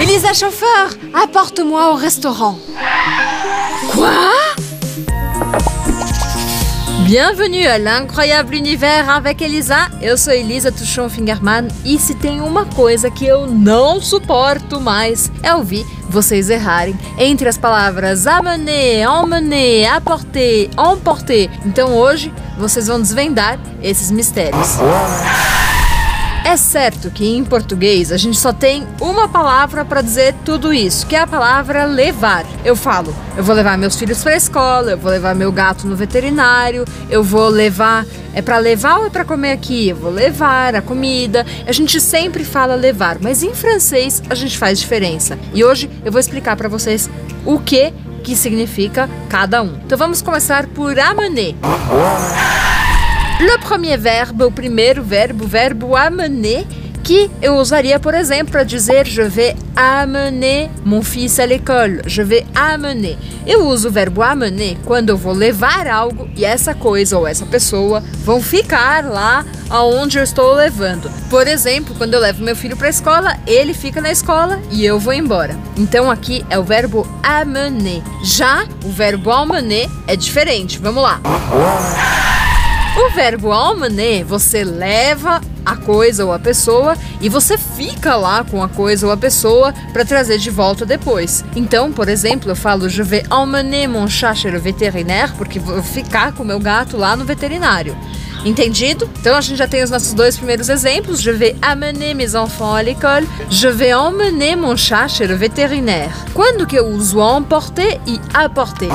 Elisa, chauffeur, apporte-moi au restaurant. Quoi Bienvenue à l'incroyable univers avec Elisa. Eu sou Elisa Tuchon Fingerman e se tem uma coisa que eu não suporto mais é ouvir vocês errarem entre as palavras amener, emmener, apporter, emporter. Então hoje vocês vão desvendar esses mistérios. É certo que em português a gente só tem uma palavra para dizer tudo isso, que é a palavra levar. Eu falo, eu vou levar meus filhos para a escola, eu vou levar meu gato no veterinário, eu vou levar é para levar ou é para comer aqui? Eu vou levar a comida. A gente sempre fala levar, mas em francês a gente faz diferença. E hoje eu vou explicar para vocês o que que significa cada um. Então vamos começar por amener. Le premier verbe, o primeiro verbo, o verbo amener, que eu usaria, por exemplo, para dizer je vais amener mon fils à l'école. Je vais amener. Eu uso o verbo amener quando eu vou levar algo e essa coisa ou essa pessoa vão ficar lá aonde eu estou levando. Por exemplo, quando eu levo meu filho para a escola, ele fica na escola e eu vou embora. Então aqui é o verbo amener. Já o verbo emmener é diferente. Vamos lá. O verbo emmener, você leva a coisa ou a pessoa e você fica lá com a coisa ou a pessoa para trazer de volta depois. Então, por exemplo, eu falo je vais emmener mon chat chez le vétérinaire porque vou ficar com meu gato lá no veterinário. Entendido? Então a gente já tem os nossos dois primeiros exemplos. Je vais amener mes enfants à l'école. Je vais emmener mon chat chez le vétérinaire. Quando que eu uso emporter e apporter?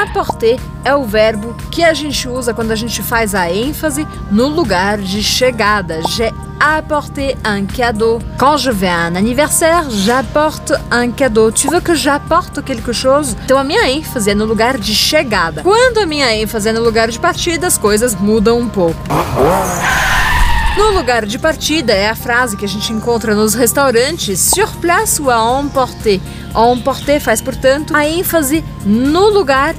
Apporter é o verbo que a gente usa quando a gente faz a ênfase no lugar de chegada. J'ai apporté un cadeau. Quand je vais à un anniversaire, j'apporte un cadeau. Tu veux que j'apporte quelque chose? Então a minha ênfase é no lugar de chegada. Quando a minha ênfase é no lugar de partida, as coisas mudam um pouco. No lugar de partida é a frase que a gente encontra nos restaurantes sur place ou à emporter. Emporter faz, portanto, a ênfase no lugar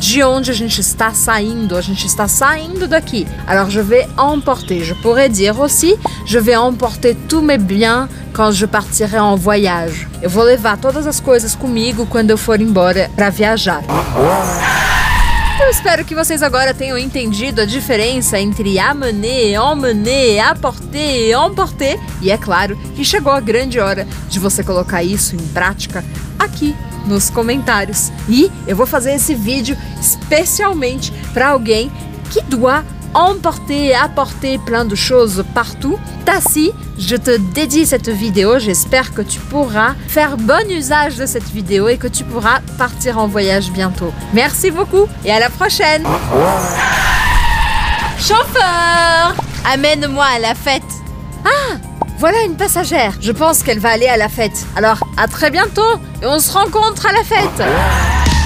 de onde a gente está saindo. A gente está saindo daqui. Alors je vais emporter. Je pourrais dire aussi je vais emporter tous mes biens quand je partirai en voyage. Eu vou levar todas as coisas comigo quando eu for embora para viajar. Eu espero que vocês agora tenham entendido a diferença entre amener, emmener, apporter, emporter e é claro que chegou a grande hora de você colocar isso em prática aqui nos comentários. E eu vou fazer esse vídeo especialmente para alguém que doit emporter, apporter plein de choses partout. Tassi, je te dédie cette vidéo. J'espère que tu pourras faire bon usage de cette vidéo et que tu pourras partir en voyage bientôt. Merci beaucoup et à la prochaine. Chauffeur, amène-moi à la fête. Ah, voilà une passagère. Je pense qu'elle va aller à la fête. Alors, à très bientôt et on se rencontre à la fête.